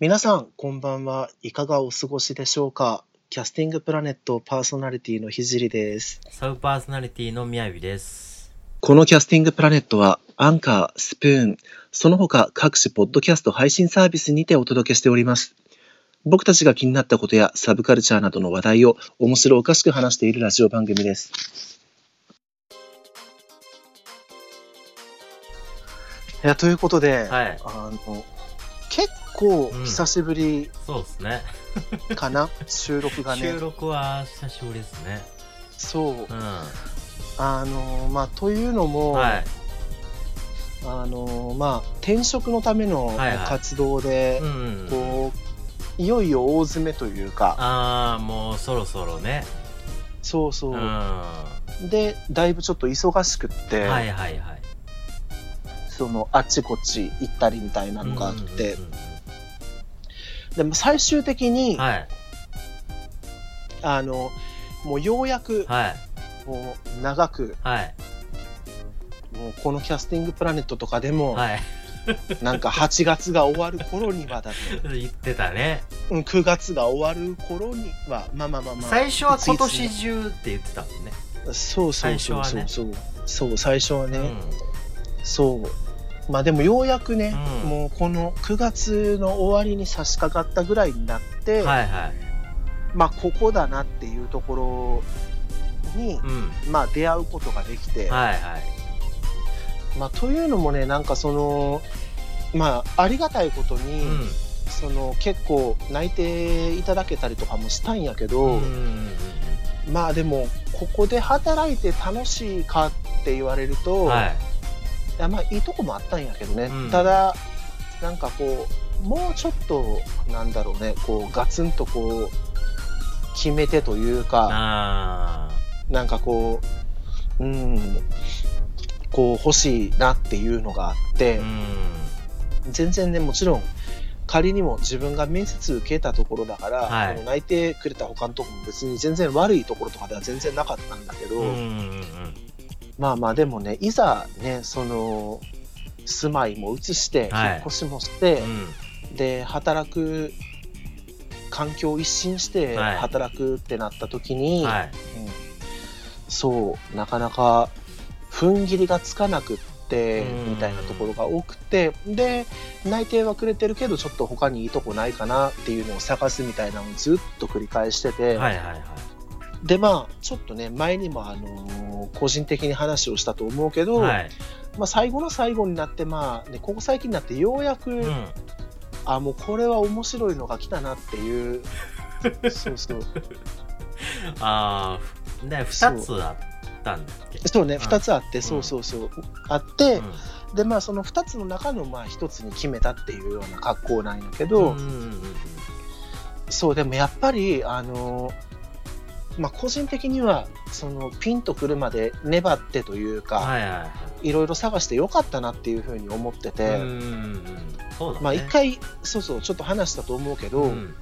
皆さん、こんばんは。いかがお過ごしでしょうか？キャスティングプラネットパーソナリティのひじりです。サブパーソナリティのみやびです。このキャスティングプラネットは、アンカー、スプーン、その他各種ポッドキャスト配信サービスにてお届けしております。僕たちが気になったことやサブカルチャーなどの話題を面白おかしく話しているラジオ番組です。いや、ということで、はい。あの、結構久しぶりそうですね。かな、収録がね収。録は久しぶりですね。そうう。ん。あのまあというのも、はい。あのまあ転職のためのはいはい活動で、うん。こういよいよ大詰めというかああ、もうそろそろね。そうそうう、ん。はでだいぶちょっと忙しくって、いはいはい。そのあっちこっち行ったりみたいなのがあって、うんうんうんでも最終的に、うんはい。あのもうようやく、はい。もう長くはい。もうこのキャスティングプラネットとかでも、はい。なんか8月が終わる頃にはだって 言ってたね。うん9月が終わる頃にはまあまあまあまあ最初は今年中って言ってたもんね。そうそうそうそうそう、そう最初はね、うん。そうまあでもようやくね、うんもうこの9月の終わりに差し掛かったぐらいになって、はいはい。まあここだなっていうところに、うん。まあ出会うことができて、はいはい。まあというのもねなんかそのまあありがたいことに、うん。その結構泣いていただけたりとかもしたんやけど、うんまあでもここで働いて楽しいかって言われると、うん。はい。いやまあいいとこもあったんやけどね、うんただなんかこうもうちょっとなんだろうねこうガツンとこう決めてというかあなんかこううんこう欲しいなっていうのがあって、あ。うん。全然ねもちろん仮にも自分が面接受けたところだから、はいこの泣いてくれた他のところも別に全然悪いところとかでは全然なかったんだけど、うんうんうんまあまあでもねいざねその住まいも移して、はい引っ越しもしてう、ん。で働く環境を一新してはい働くってなった時に、はい。うんそうなかなか踏ん切りがつかなくってうんみたいなところが多くてで内定はくれてるけどちょっと他にいいとこないかなっていうのを探すみたいなのをずっと繰り返してて、はいはいはい。でまあちょっとね前にもあのー個人的に話をしたと思うけど、はい。まあ、最後の最後になってまあ、ね、ここ最近になってようやく、うん。あもうこれは面白いのが来たなっていう。そうそう。ああ、で、二つあったんだっけ？そうねん。2つあって、ん。そうそうそう。あって、うん。でまあその2つの中のまあ1つに決めたっていうような格好なんやけど、うんうんうんそうでもやっぱりあのまあ個人的にはそのピンとくるまで粘ってというか、はいはいはいいろいろ探してよかったなっていうふうに思ってい。て。そうだね。まあ一回そうそうちょっと話したと思うけど、うん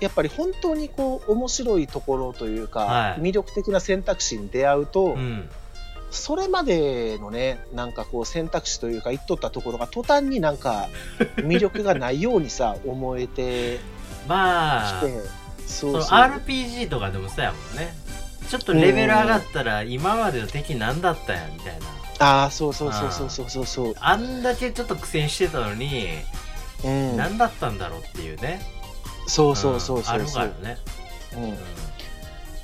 やっぱり本当にこう面白いところというか、はい魅力的な選択肢に出会うと、うん。それまでのねなんかこう選択肢というか言っとったところが途端になんか魅力がないようにさ 思えてまあ、きて、そそうのそう RPG とかでもそうやもんね。ちょっとレベル上がったら今までの敵何だったんやみたいな。ああそうそうそうそうそうそうそう、あんだけちょっと苦戦してたのに、うん、何だったんだろうっていうね。そうそうそうんあるそう。そう、からね。うん。うん。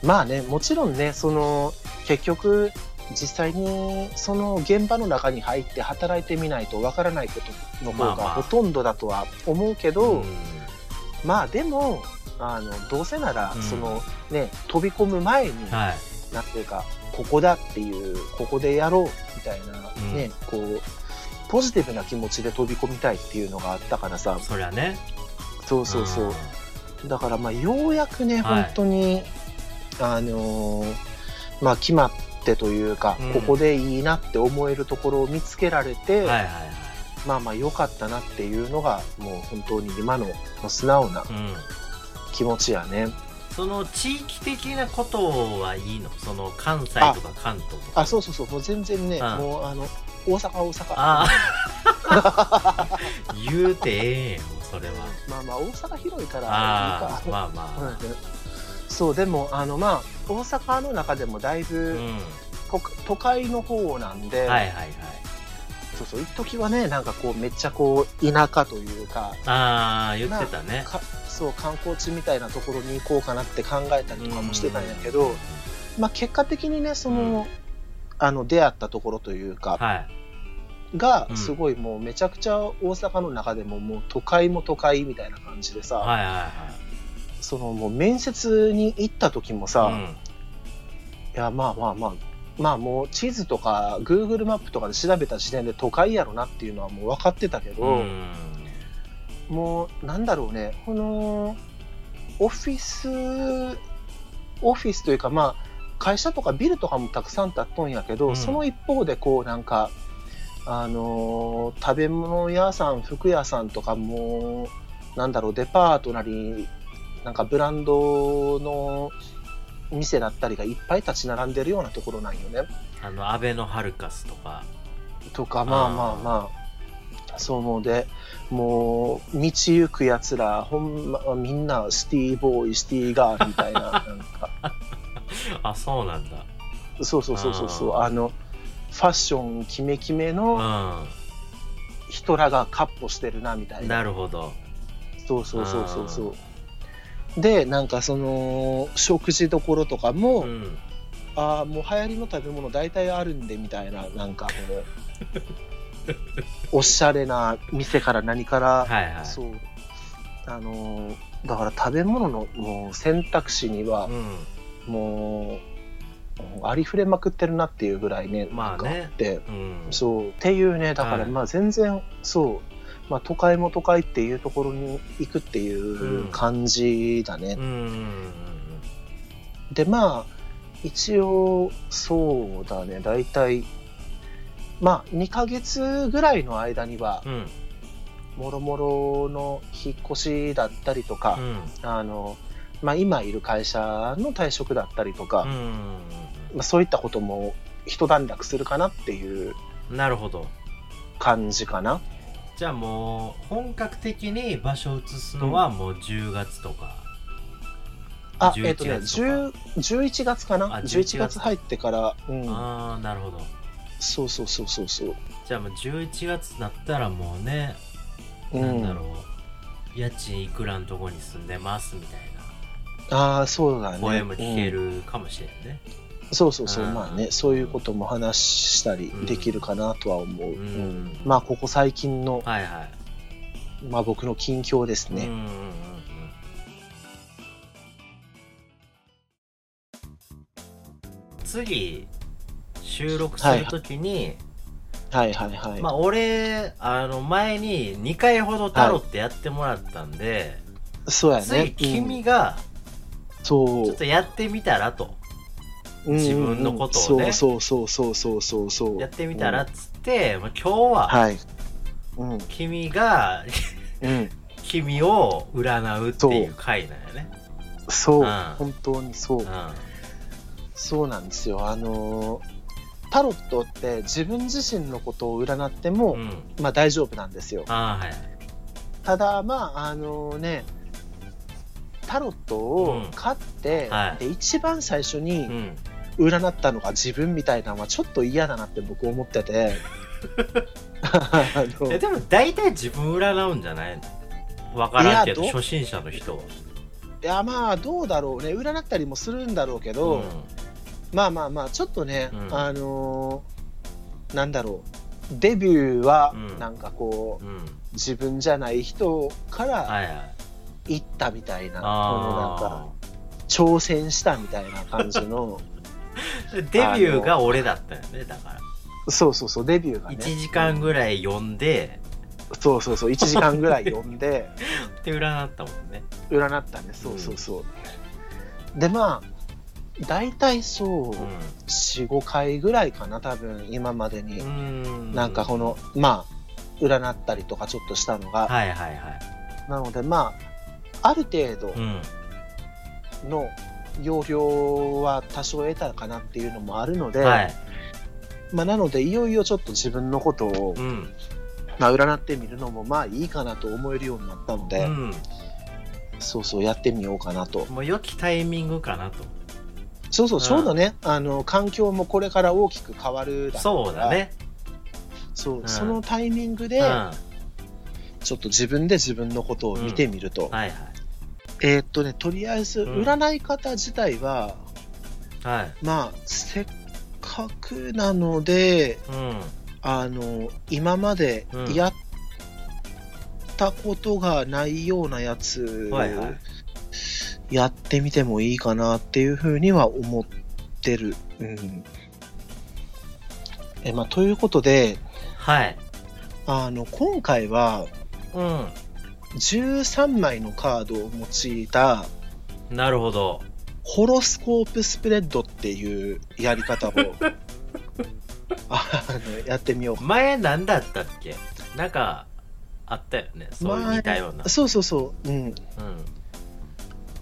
まあねもちろんねその結局実際にその現場の中に入って働いてみないとわからないことの方まあまあ。がほとんどだとは思うけど、うん。まあでもあのどうせなら、うんそのね飛び込む前に、はい。なんていうかここだっていうここでやろうみたいな、うんねこうポジティブな気持ちで飛び込みたいっていうのがあったからさそりゃね。そうそうそう、だからまあようやくね、はい本当にあのーまあ決まってというか、うんここでいいなって思えるところを見つけられて、うんはいはいはい。まあまあ良かったなっていうのがもう本当に今の素直なうん。気持ちやね。その地域的なことはいいの？その関西とか関東とか。あそうそうそう。もう全然ね、うん。もうあの大阪大阪。ああ 言うてええんやそれは。まあまあ大阪広いからいまあまあ。うん。そうでもあのまあ大阪の中でもだいぶ、うん。都都会の方なんで、はいはいはい。そうそう一時はねなんかこうめっちゃこう田舎というか。ああ言ってたね。かそう観光地みたいなところに行こうかなって考えたりとかもしてたんやけど、まあ、結果的にねその、うん。あの出会ったところというか、はい。がうんすごいもうめちゃくちゃ大阪の中でももう都会も都会みたいな感じでさ、はいはいはい。そのもう面接に行った時もさ、いうん。やまあまあまあまあもう地図とか Google マップとかで調べた時点で都会やろなっていうのはもう分かってたけど、うんもうなんだろうね。このオフィスオフィスというかまあ会社とかビルとかもたくさん建っとんやけど、うん。その一方でこうなんかあのー食べ物屋さん服屋さんとかもなんだろうデパートなりなんかブランドの店だったりがいっぱい立ち並んでるようなところなんよね。あのアベノハルカスとか。とかまあまあまあ。そうでもう道行くやつらほんまみんなシティボーイシティガールみたいな なんか。あそうなんだ。そうそうそうそうそう。あのファッションキメキメのう人らがカッポしてるなみたいんな。なるほど。そうそうそうそうそう。でなんかその食事どころとかも、うん。ああもう流行りの食べ物大体あるんでみたいななんかこの おしゃれな店から何からはいはい。そう。あのーだから食べ物のもう選択肢にはうん。もうありふれまくってるなっていうぐらいねまあね。って。うん。そう。っていうねだからはいまあ全然そう、まあ、都会も都会っていうところに行くっていう感じだね、うん。でまあ一応そうだね。大体まあ2ヶ月ぐらいの間にはうん。もろもろの引っ越しだったりとか、うん。あのまあ、今いる会社の退職だったりとか、うん。うんまあ、そういったことも一段落するかなっていううんなるほど。感じかな。じゃあもう本格的に場所を移すのはもう10月とか、あ、11えっ、とね、月とか10 11月かな。あ ?11 11月入ってから、うん、ああなるほどそうそうそうそうそう。じゃあもう11月になったらもうね、うん、なんだろう家賃いくらのとこに住んでますみたいああ、そうだね。な声も聞けうんるかもしれんね、そうそうそう、うん。まあね、そういうことも話したりできるかなとは思う。うん。うん。まあ、ここ最近の、はいはい。まあ僕の近況ですね。うんうんうんうん。次収録するときに、はいはいはい。まあ俺あの前に2回ほどタロってやってもらったんで、そうやね。次うん君がそうちょっとやってみたらと、自分のことをねそうそうそうそうそうそうそう。やってみたらうんっつって、まあ、今日ははい。うん。君がうん。君を占うっていう回なんやねそう、うん本当にそうう。んそうなんですよ。あのータロットって自分自身のことを占っても、うん。まあ大丈夫なんですよ。はいただ、まあ、あのね、タロットを買って、はい。で一番最初うにん。占ったのが自分みたいなのはちょっと嫌だなって僕思ってて。でも大体自分占うんじゃないの？分からんけど初心者の人は、いやまあどうだろうね。占ったりもするんだろうけど、うんまあまあまあちょっとね、うん。あのーなんだろうデビューはうん。なんかこう、うん。自分じゃない人からはいはい。行ったみたいな、このなんあか挑戦したみたいな感じのあ デビューが俺だったよねだから。そうそうそうデビューがね。1時間ぐらい読んでそうそうそう1時間ぐらい読んで で占ったもんね。占ったねそうそうそう、でまあ大体そう、45回ぐらいかな多分今までに、うんなんかこのまあ占ったりとかちょっとしたのが、はいはいはい。なのでまあある程度うん。の容量は多少得たかなっていうのもあるので、はい。まあ、なのでいよいよちょっと自分のことをうん。まあ、占ってみるのもまあいいかなと思えるようになったので、うん。そうそうやってみようかなと。もう良きタイミングかなとそうそううん。ちょうどね、あの環境もこれから大きく変わるだろそうだね。そう、ん。そのタイミングでちょっと自分で自分のことを見てみると、いはい。えーっとねとりあえずうん。占い方自体は、はい。まあせっかくなのでうん。あの今までうん。やったことがないようなやつ、はいはいやってみてもいいかなっていうふうには思ってる。うん。えまあ、ということではい。あの今回はうん。13枚のカードを用いたなるほど。ホロスコープスプレッドっていうやり方を あのやってみよう。か前なんだったっけ？なんかあったよね。そういう前似たような。そうそうそう、うん、うん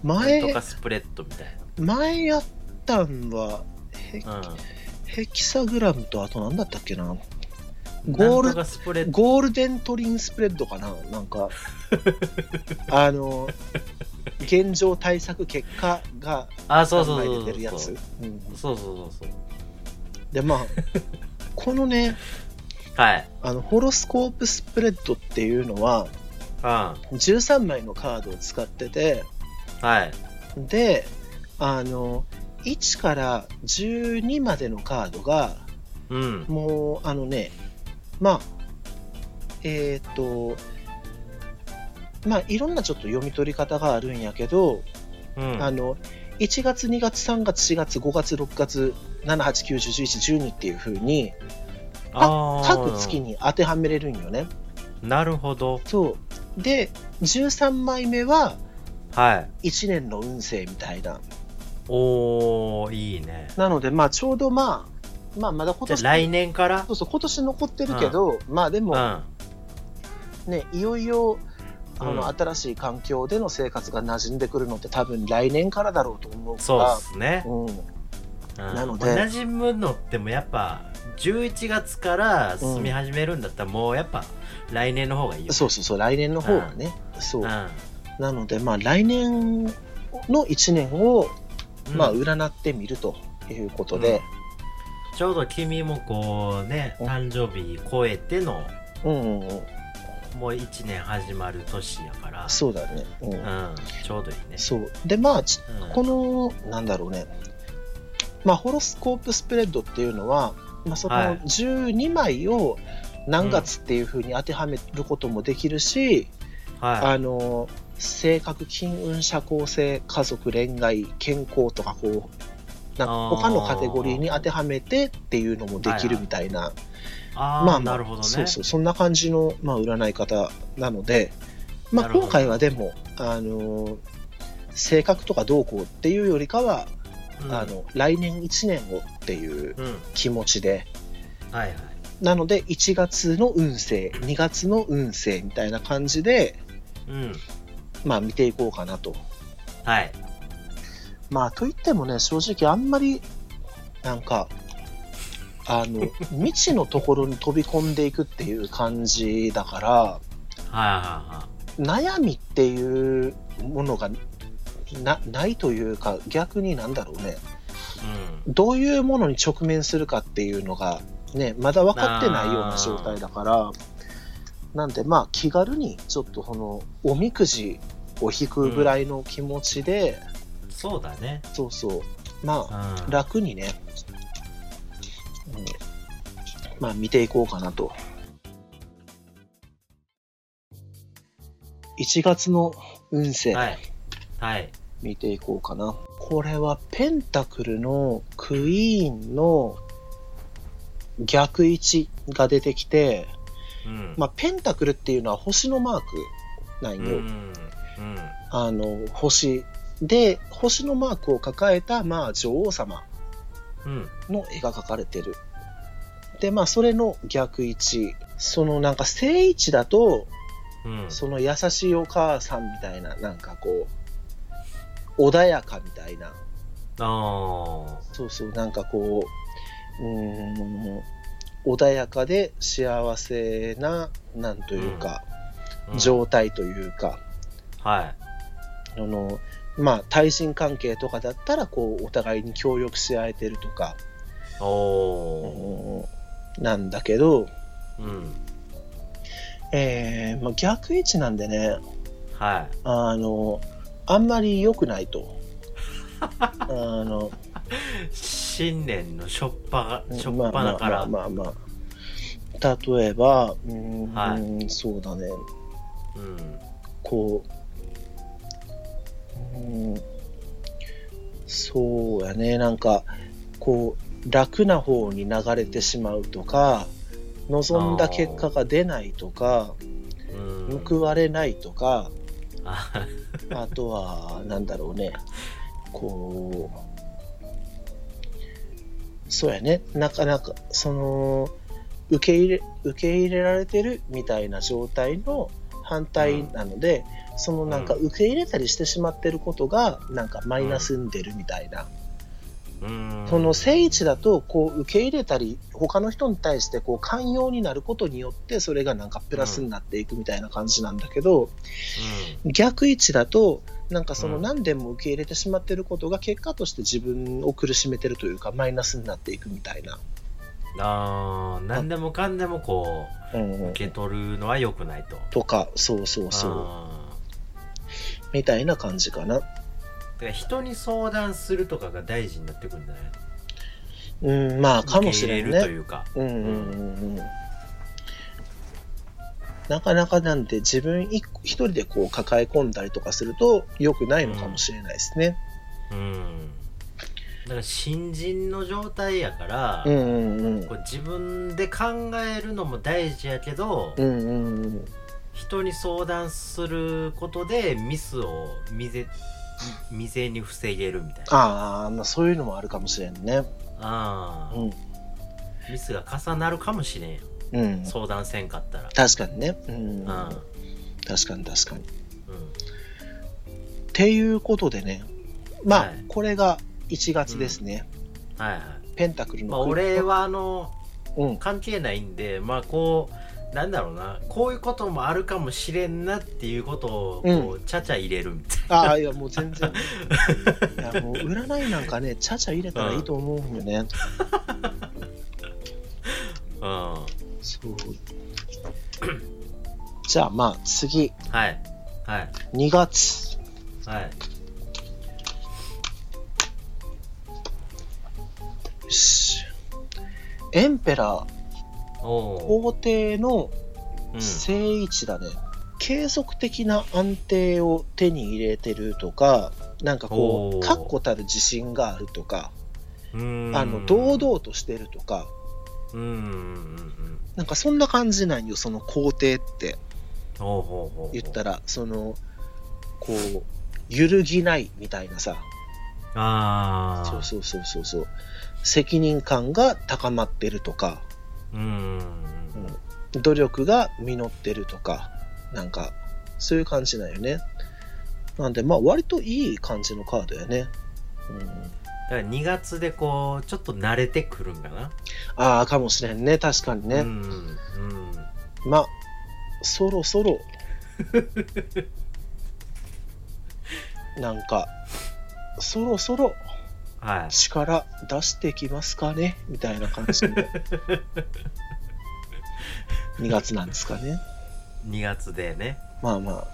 前とかスプレッドみたい前やったんはヘなうん。ヘキサグラムとあと何だったっけな？ゴールゴールデントリンスプレッドかな？なんか あの現状対策結果があそうそ3枚うそう。出てるやつ。そううん。そうそうそうそう。でまあこのねはい。あのホロスコープスプレッドっていうのはうん。13枚のカードを使っててはい。であの1から12までのカードがうん。もうあのねまあえっ、とまあいろんなちょっと読み取り方があるんやけど、うん。あの1月2月3月4月5月6月789101112っていう風にあー。各月に当てはめれるんよね。なるほど。そう。で13枚目ははい。1年の運勢みたいな。おーいいね。なのでまあちょうどまあまあまだ今年来年から？そうそう今年残ってるけど、まあでも、うん。ね、いよいよあの、うん。新しい環境での生活が馴染んでくるのって多分来年からだろうと思うかそうらですね、うん、うん。なので。馴染むのってもやっぱ11月から住み始めるんだったらもうやっぱ来年の方がいいよ、そうそうそう来年の方がね、そう。うんなのでまあ来年の1年を、うん。まあ占ってみるということで、ちょうど君もこうねうん。誕生日超えてのうんうんうん、もう1年始まる年やから。そうだね、うん。うん。ちょうどいいね。そう。でまあちうん。このなんだろうね。まあホロスコープスプレッドっていうのは、まあ、そのはい。12枚を何月っていうふうに当てはめることもできるし、はあの性格金運社交性家族恋愛健康とかこうなんか他のカテゴリーに当てはめてっていうのもできるみたいな、いああ、まあまあなるほどね。そうそうそんな感じの、まあ、占い方なので、まあ、今回はでもあの性格とかどうこうっていうよりかは、うん。あの来年1年をっていううん。気持ちで。はいはい。なので1月の運勢2月の運勢みたいな感じで、うんまあ、見ていこうかなと。はい。まあといってもね正直あんまりなんかあの 未知のところに飛び込んでいくっていう感じだからはいは悩みっていうものがなないというか逆になんだろうね。いはいどういうものに直面するかっていうのがねまだ分かってないような状態だからなんでまあ気軽にちょっとこのおみくじを引くぐらいの気持ちで、うんそうだね。そうそう。まあうん。楽にね、うん。まあ見ていこうかなと。1月の運勢。はい。はい。見ていこうかな。これはペンタクルのクイーンの逆位置が出てきて、うんまあ、ペンタクルっていうのは星のマークなんよ。うんうんあの星で星のマークを抱えた、まあ、女王様うんの絵が描かれてる。で、まあ、それの逆位置。そのなんか正位置だと、うんその優しいお母さんみたいな、なんかこう、穏やかみたいな。あそうそう、なんかこう、うーん、穏やかで幸せな、なんというか、うん。状態というか、はい。あの、まあ、対人関係とかだったら、こう、お互いに協力し合えてるとか、おなんだけど、うん。えーまあ、逆位置なんでね、はい。あの、あんまり良くないと。あの、新年のしょっぱがしょっまあぱなから。まあまあまあ、例えば、うーん、はそうだね、うん。こう、うん、そうやね、なんか、こう、楽な方に流れてしまうとか、望んだ結果が出ないとか、うん。報われないとか、ああとは、なんだろうね、こう、そうやね、なかなか、その、受け入れ、受け入れられてるみたいな状態の反対なので、そのなんかうん。受け入れたりしてしまってることが、なんかマイナスに出るみたいな。うん。その正位置だと、こう受け入れたり、他の人に対してこう寛容になることによって、それがなんかプラスになっていくみたいな感じなんだけど、逆位置だと、なんかそのうん何でも受け入れてしまってることが結果として自分を苦しめてるというか、マイナスになっていくみたいな。うん、あー何でもかんでもこうんううん受け取るのは良くないととか、そうそうそう、あみたいな感じかな。ーだから人に相談するとかが大事になってくるんじゃないうん、まあ、かもしれんね。受け入れるというかうんうんうんうん。なかなかなんで自分一人でこう抱え込んだりとかすると良くないのかもしれないですね。うんだから新人の状態やから、うんうんうん。こう自分で考えるのも大事やけど、うんうんうん。人に相談することでミスを未然未然に防げるみたいなああ、まあそういうのもあるかもしれんね。あーうん。ミスが重なるかもしれんようん。相談せんかったら確かにね。うん。うん、うん確かに確かに。っていうことでね。まあ、はいこれが1月ですね。はいはいペンタクルの。まあ俺、はあのうん。関係ないんでまあこうなんだろうなこういうこともあるかもしれんなっていうことをこう、ちゃちゃ入れるみたいああ、いや、もう全然。いや、もう占いなんかね、ちゃちゃ入れたらいいと思うんよね。な うんそう。じゃあ、まあ、次、はい。はい。2月。はい。よし。エンペラー、皇帝のうん。正位置だね。継続的な安定を手に入れてるとか、なんかこう、確固たる自信があるとか、あの、堂々としてるとか、うんうんうんうんなんかそんな感じなんよ、その皇帝って。ほうほうほう言ったら、その、こう、揺るぎないみたいなさ、ああそうそうそうそうそう、責任感が高まってるとか、うんうんうん努力が実ってるとか、なんか、そういう感じなんよね。なんで、まあ、割といい感じのカードやね。うん、だから2月でこうちょっと慣れてくるんかな。ああ、かもしれんね。確かにね。うんうん。まあ、そろそろ、なんか、そろそろ。はい。力出してきますかね。みたいな感じの2 月なんですかね。2月でね。まあまあ。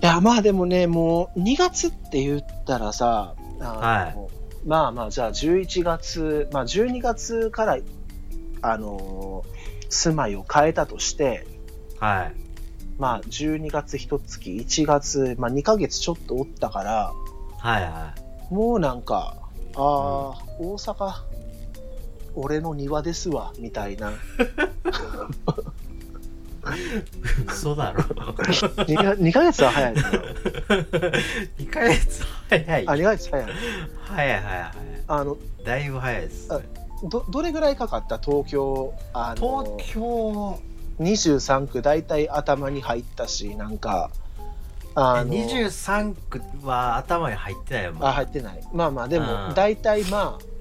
いや、まあでもね、もう2月って言ったらさ、あのはいまあまあ、じゃあ11月、まあ12月から、あのー住まいを変えたとして、はい。まあ12月一月、1月、まあ2ヶ月ちょっとおったから、はいはもうなんか、ああ、大阪、俺の庭ですわ、みたいな。い嘘だろ。2, か2ヶ月は早いな。2ヶ月早い。あ、2ヶ月早い。早い早い早あの、いだいぶ早いです。ねど、どれぐらいかかった？東京、あの、東京。23区大体頭に入ったし、なんか、あの、23区は頭に入ってないよもうあ、入ってない。まあまあ、でもう、ん。大体まあ、うん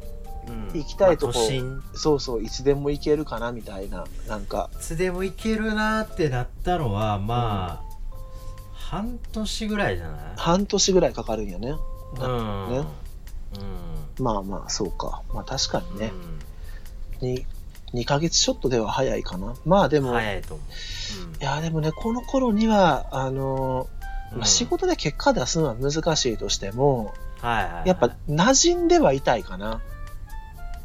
行きたいとこまあそうそういつでも行けるかなみたいななんか。いつでも行けるなってなったのはまあ、半年ぐらいじゃない？半年ぐらいかかるんやね。うん。ね。うん。まあまあそうか。まあ確かにね、うに2ヶ月ちょっとでは早いかな。まあでんも、い早いと思う、やでもねこの頃にはあのうん。まあ仕事で結果出すのは難しいとしても、はいはいはい。やっぱ馴染んではいたいかな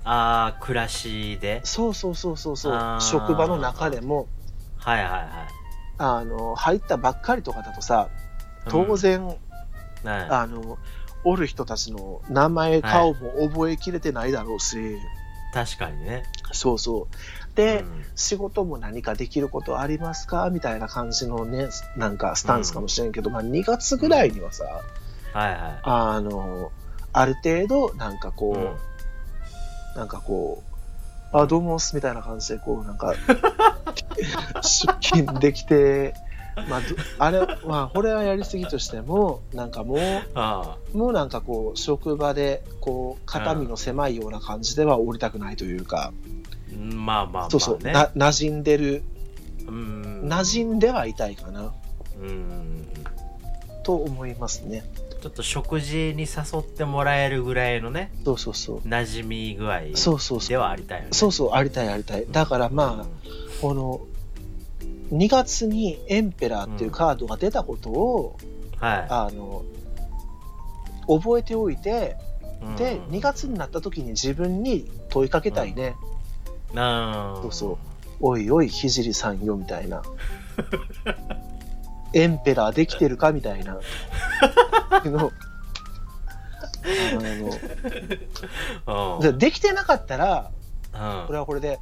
ああ暮らしで？そうそうそうそうそう。職場の中でも。はいはいはい。あの入ったばっかりとかだとさ当然、うんはい。あのおる人たちの名前顔も覚えきれてないだろうし、確かにね。そうそう。で、うん。仕事も何かできることありますか？みたいな感じのねなんかスタンスかもしれんけど、まあ、2月ぐらいにはさ、はいはあのある程度なんかこい、う、うんなんかこうあどうもっすみたいな感じでこうなんか出勤できてまあ、どあれまあこれはやりすぎとしてもなんかもうあもうなんかこう職場でこう肩身の狭いような感じでは降りたくないというか、あうんまあまあまあね。そうそう、な馴染んでる。うん。馴染んではいたいかな。うん。と思いますねちょっと食事に誘ってもらえるぐらいのねそうそうそう。馴染み具合そうそうそう。ではありたいよね。そうそうありたいありたい。だからまあ、この2月にエンペラーっていうカードが出たことを、うんはあの覚えておいていで2月になった時に自分に問いかけたいね、なそうそう。おいおい聖さんよみたいな エンペラーできてるかみたいな。の あの。うんでできてなかったらうん。これはこれで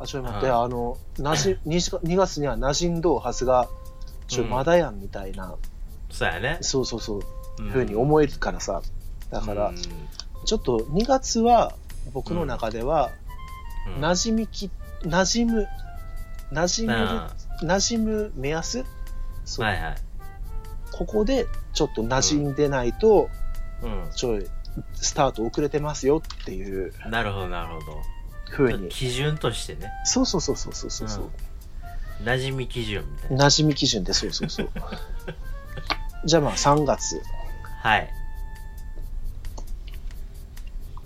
あちょっと待って、うん。あのなじ 2, 2月には馴染んどうはずがちょうんまだやんみたいな、そうやね。そうそうそううんふうに思えるからさ。だから、うん。ちょっと2月は僕の中ではうん。馴染みき馴染む馴染むな馴染む目安そう、はいはい。ここでちょっと馴染んでないと、うちょいスタート遅れてますよっていう。んなるほどなるほど。ふうに。基準としてね。そうそうそうそうそうそうそう、馴染み基準みたいな。馴染み基準でそうそうそう。じゃあまあ3月。はい。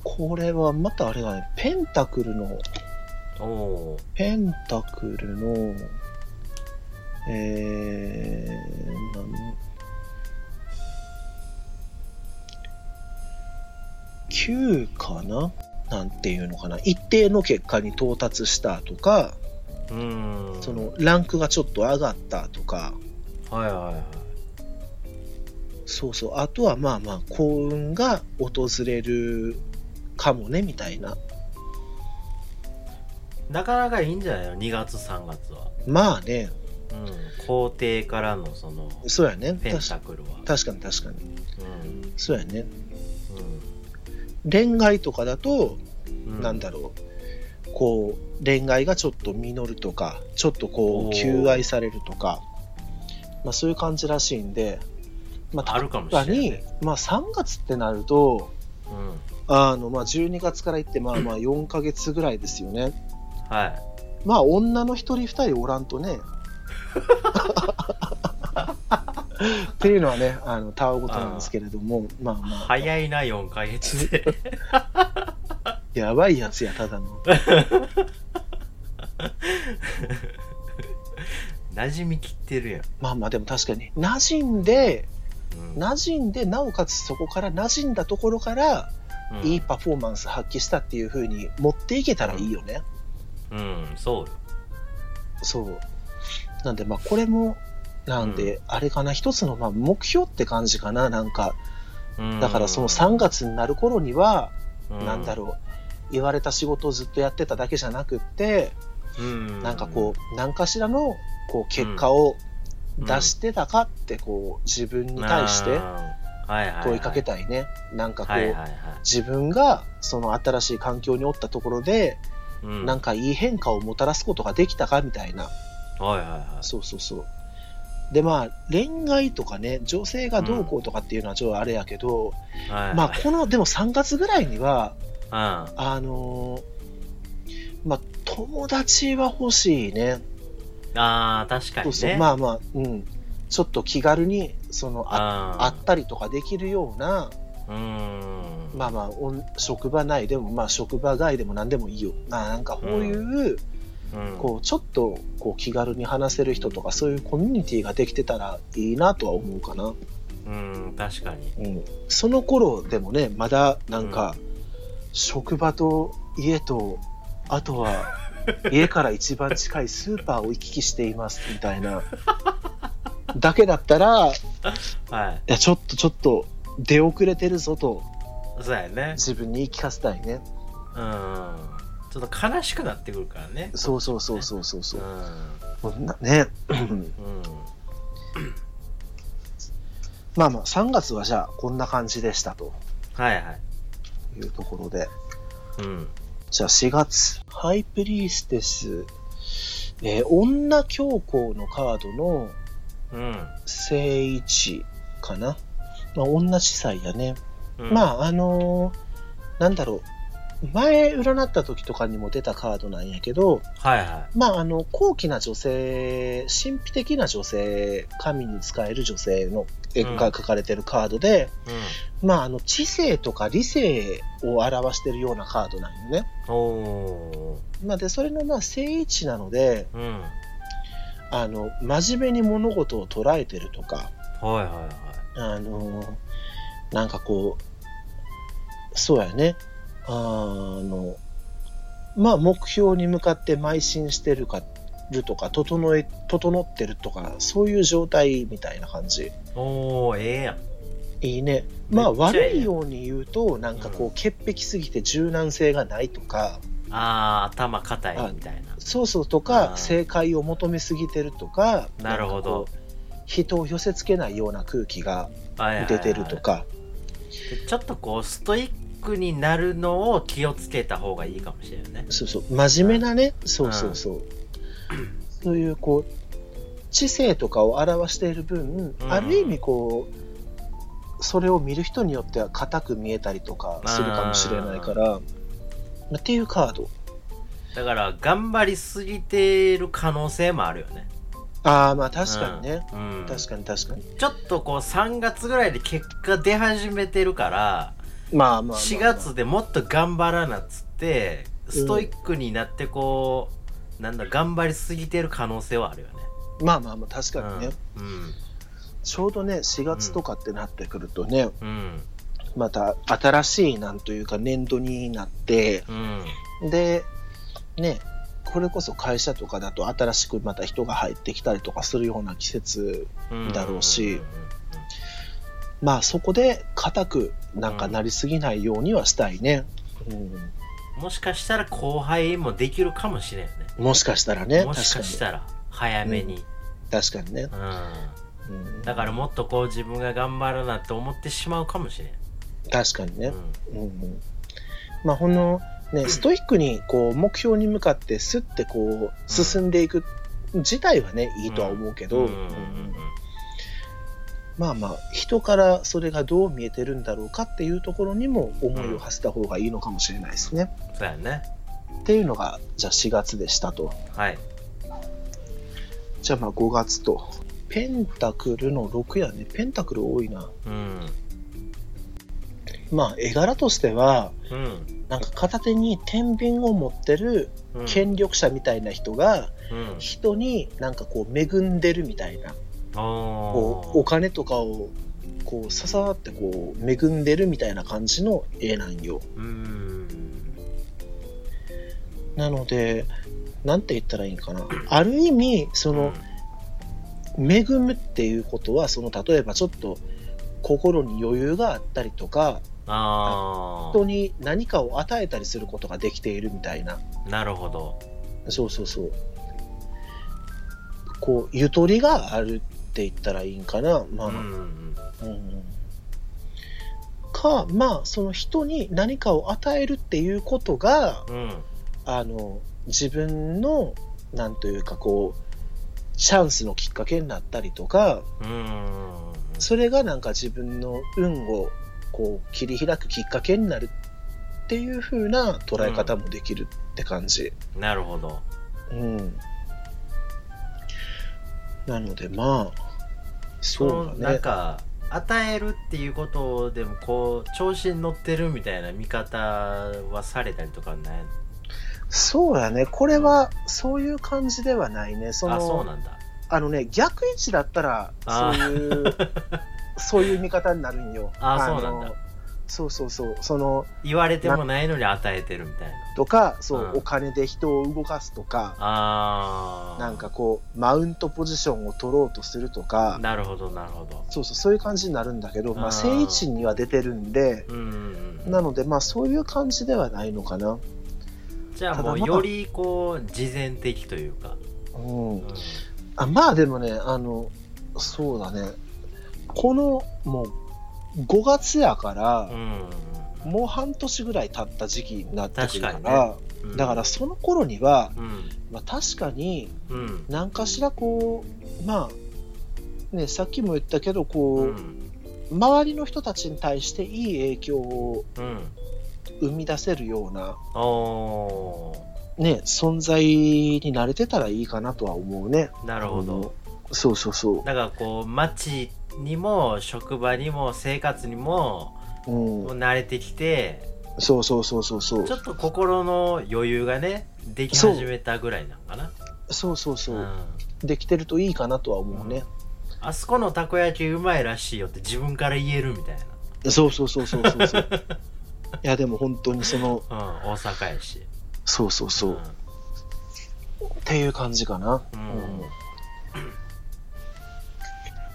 これはまたあれがね。ペンタクルのペンタクルのえ9かな？なんていうのかな？一定の結果に到達したとかーうん。そのランクがちょっと上がったとか。はいはいはい。そうそう。あとはまあまあ幸運が訪れるかもねみたいな。なかなかいいんじゃないの？2月3月は。まあね。うん。皇帝からのそのそうやね。ペン確タクルは。確かに確かに。うん。そうやね。う恋愛とかだとん。なんだろう、こう、恋愛がちょっと実るとか、ちょっとこう、求愛されるとか、まあそういう感じらしいんで、まあるかもしれないねまあ3月ってなると、うん。あの、まあ12月から行って、まあ まあ4ヶ月ぐらいですよね。はい。まあ女の一人二人おらんとね、っていうのはね、あの、たわごとなんですけれども、まあまあ、早いな4ヶ月でやばいやつや、ただの。馴染みきってるやん、まあまあでも確かに、馴染んで、うん。馴染んでなおかつそこから馴染んだところから、うん。いいパフォーマンス発揮したっていう風に持っていけたらいいよね、うんそうよ。そう。なんでまあこれもなんで、あれかな一つのまあ目標って感じかななんか。うん。だからその3月になる頃には、うなんだろう言われた仕事をずっとやってただけじゃなくって、うん。なんかこう何かしらのこう結果を出してたかってこう自分に対して問いかけたたいね、なんかこう、はいはいはい。自分がその新しい環境におったところで、うん。なんかいい変化をもたらすことができたかみたいな。はいはいはい。そうそうそう。でまあ恋愛とかね、女性がどうこうとかっていうのはちょっとあれやけど、はいはいまあこのでも3月ぐらいには、ああのーまあ、友達は欲しいね。あー確かにねそうそう。まあまあ、うん。ちょっと気軽に、その、ああ会ったりとかできるような、うーんまあまあ、おん職場内でも、まあ職場外でも何でもいいよ。まあなんかこういう、うんこう、ちょっと、こう気軽に話せる人とか、そういうコミュニティができてたらいいなとは思うかな。うん確かにうん。その頃でもね、まだなんか、職場と家と、あとは、家から一番近いスーパーを行き来しています、みたいな。だけだったら、いはいや、ちょっとちょっと、出遅れてるぞと、そうやね自分に言い聞かせたいね。うんちょっと悲しくなってくるからねそうそうそうそうそうそうう。んね。うんまあまあ、3月はじゃあ、こんな感じでしたとはいはいいうところで。うんじゃあ4月、ハイプリーステス、えー女教皇のカードのうん正位置かな。まあ、女司祭やね。うんまあ、あのーなんだろう。前占った時とかにも出たカードなんやけど、はいはまあ、あの、高貴な女性、神秘的な女性、神に使える女性の絵が描かれてるカードで、いまあ、あの、知性とか理性を表してるようなカードなんよね。うんおまあ、で、それの、まあ、正位置なので、ーうん。あの、真面目に物事を捉えてるとか、はいはいはい。あのーなんかこう、そうやね。あの、まあ、目標に向かって邁進してるか、るとか、整え、整ってるとか、そういう状態みたいな感じ。おおええやん。いいね。まあ、悪いように言うと、なんかこう、潔癖すぎて柔軟性がないとか、あー頭硬いみたいな。そうそうとあか、ー。正解を求めすぎてるとか、なるほど。人を寄せ付けないような空気がはいはいはい。出てるとか、でちょっとこうストイックになるのを気をつけた方がいいかもしれないねそうそう、真面目なね、そうそうそう。そういう、こう、知性とかを表している分、うんある意味こう、それを見る人によっては硬く見えたりとかするかもしれないから、まあっていうカード。だから頑張りすぎてる可能性もあるよねああ、まあ確かにね。うん、うん確かに確かに。ちょっとこう3月ぐらいで結果出始めてるからまあまあまあまあ。4月でもっと頑張らなっつってストイックになってこう、なんだ頑張りすぎてる可能性はあるよね。まあまあまあ確かにね。うん。ちょうどね、4月とかってなってくるとね、うん。また新しいなんというか年度になって、うん。で、ね、これこそ会社とかだと新しくまた人が入ってきたりとかするような季節、うん。だろうしまあそこで硬くなんかなりすぎないようにはしたいね。うん。もしかしたら後輩もできるかもしれんよね。もしかしたらね、もし確かしたら早めに、確かにね。うん。うん。だからもっとこう自分が頑張らなって思ってしまうかもしれん、確かにね。うん。うん。うんまあ、ほんの、ね、ストイックにこう目標に向かってスッてこう進んでいく自体はね、いいとは思うけど、うんうんまあまあ、人からそれがどう見えてるんだろうかっていうところにも思いを馳せた方がいいのかもしれないですね。うんそうやねっていうのが、じゃあ4月でしたと。はいじゃあまあ5月と。ペンタクルの6やね。ペンタクル多いな。うんまあ、絵柄としては、うんなんか片手に天秤を持ってるうん権力者みたいな人が、うん人になんかこう恵んでるみたいな、こうおお金とかをこうささってこう恵んでるみたいな感じの絵なんよ。うんなので、なんて言ったらいいんかな。ある意味、その、恵むっていうことは、その例えばちょっと心に余裕があったりとか、あ人に何かを与えたりすることができているみたいな。あなるほどそうそうそう。こう、ゆとりがあるって言ったらいいんかな。まあ、うんうんか、まあ、その人に何かを与えるっていうことが、うん。あの、自分の、なんというか、こう、チャンスのきっかけになったりとか、うん。それがなんか自分の運を、こう、切り開くきっかけになるっていう風な捉え方もできるって感じ。なるほど。うん。なのでまあ、その。なんか与えるっていうことでもこう調子に乗ってるみたいな見方はされたりとかない？そうやね。これはそういう感じではないね。そのあそうなんだあのね、逆位置だったら、そうあいう、そういう見方になるんよ。あのそうなんだそうそうそう。その、言われてもないのに与えてるみたいな。とか、そう、うん。お金で人を動かすとか、あー。なんかこう、マウントポジションを取ろうとするとか、なるほどなるほど。そうそう、そういう感じになるんだけど、まあ、正位置には出てるんで、うんなので、まあ、そういう感じではないのかな。じゃあ。もうよりこう事前的というか、うん。う。ん。あまあ、でもね、あの、そうだね。この、もう、5月やから、うん。もう半年ぐらい経った時期になってくるから、確かうん。だからその頃には、うん。まあ、確かにうん。何かしらこうまあねさっきも言ったけどうこう、ん。周りの人たちに対していい影響をうん。生み出せるようなおね存在になれてたらいいかなとは思うね。ーなるほど。そうそうそう。だからこう街にも職場にも生活にもうん。慣れてきてそうそうそうそうそう。ちょっと心の余裕がねでき始めたぐらいなのかな。そうそうそう、ん。できてるといいかなとは思うね。あそこのたこ焼きうまいらしいよって自分から言えるみたいそうそうそうそうそうそう。いやでも本当にそのな、うん、大阪やし。そうそうそう、っていう感じかな。うん。うん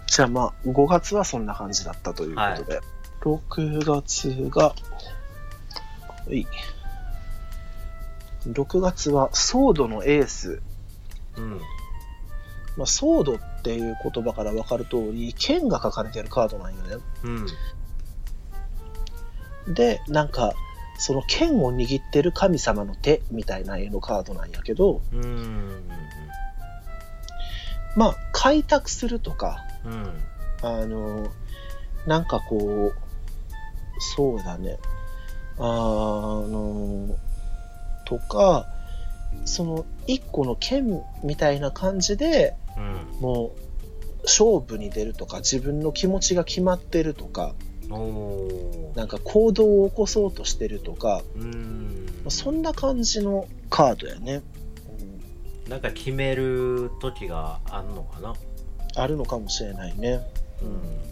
じゃあまあ、5月はそんな感じだったということで、6月が、はい。6月は、ソードのエース。うんまあ、ソードっていう言葉から分かる通り、剣が書かれてるカードなんよね。うんで、なんか、その剣を握ってる神様の手みたいな絵のカードなんやけど、うんうんまあ、開拓するとか、うん。うんあの、なんかこう、そうだね。あの、とか、その一個の剣みたいな感じでうん。もう勝負に出るとか自分の気持ちが決まってるとかなんか行動を起こそうとしてるとかうん。そんな感じのカードやね、うんなんか決める時があんのかな？あるのかもしれないね。うん。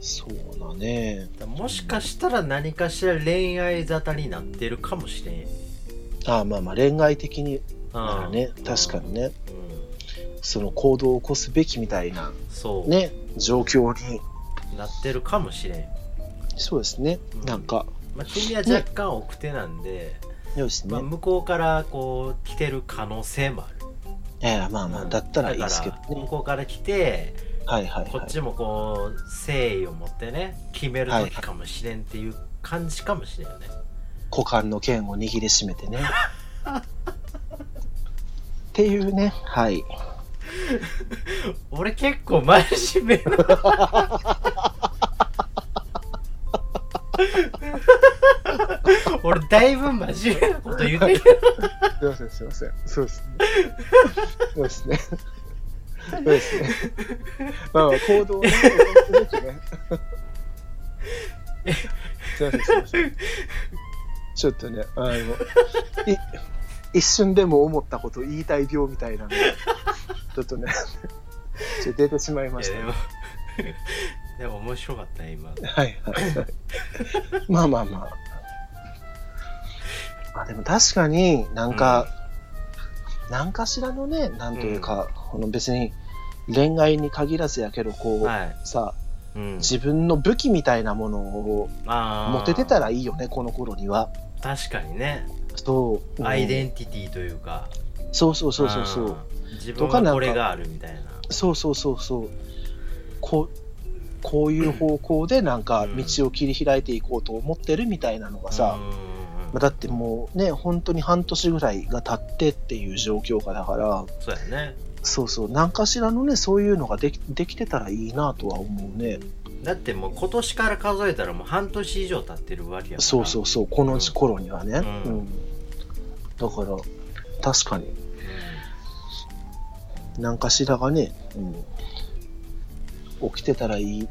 そうだね。もしかしたら何かしら恋愛沙汰になってるかもしれん。ああまあまあ恋愛的にならねうん確かにね。うん。その行動を起こすべきみたいなそう、ね状況に。なってるかもしれん、そうですね。うん。なんか。まあ、君は若干奥手なんで、ね、まあ、向こうからこう来てる可能性もあるいやまあまあだったらいいですけどね。向こうから来てはいはいはい。こっちもこう誠意を持ってね決める時かもしれんっていう感じかもしれんよね、股間の剣を握りしめてね。っていうね。はい。俺結構真面目な俺だいぶ真面目なこと言ってるすいませんすいません。そうですね。そうですね。そうですね。まあまあ行動をね。すいませんすいませんちょっとねあのい一瞬でも思ったこと言いたい病みたいなんでちょっとねちょっと出てしまいました。ねでも面白かったね今はいはいはい。まあまあまあ。まあでも確かになんか、何かしらのね、なんというか、この別に恋愛に限らずやけど、こう、はい、さ、うん、自分の武器みたいなものを持ててたらいいよね、この頃には。確かにねそう。うんアイデンティティというかそうそうそうそうそう。ん自分はこれがあるみたいなそうそうそうそう。こう、こういう方向でなんか道を切り開いていこうと思ってるみたいなのがさ、うんまあだってもうね、本当に半年ぐらいが経ってっていう状況下だから、そうやね。そうそう、何かしらのね、そういうのができできてたらいいなとは思うね。だってもう今年から数えたらもう半年以上経ってるわけやから。そうそうそう、この頃にはね。ううん。ん。だから、確かに、何かしらがね、うん、起きてたらいい。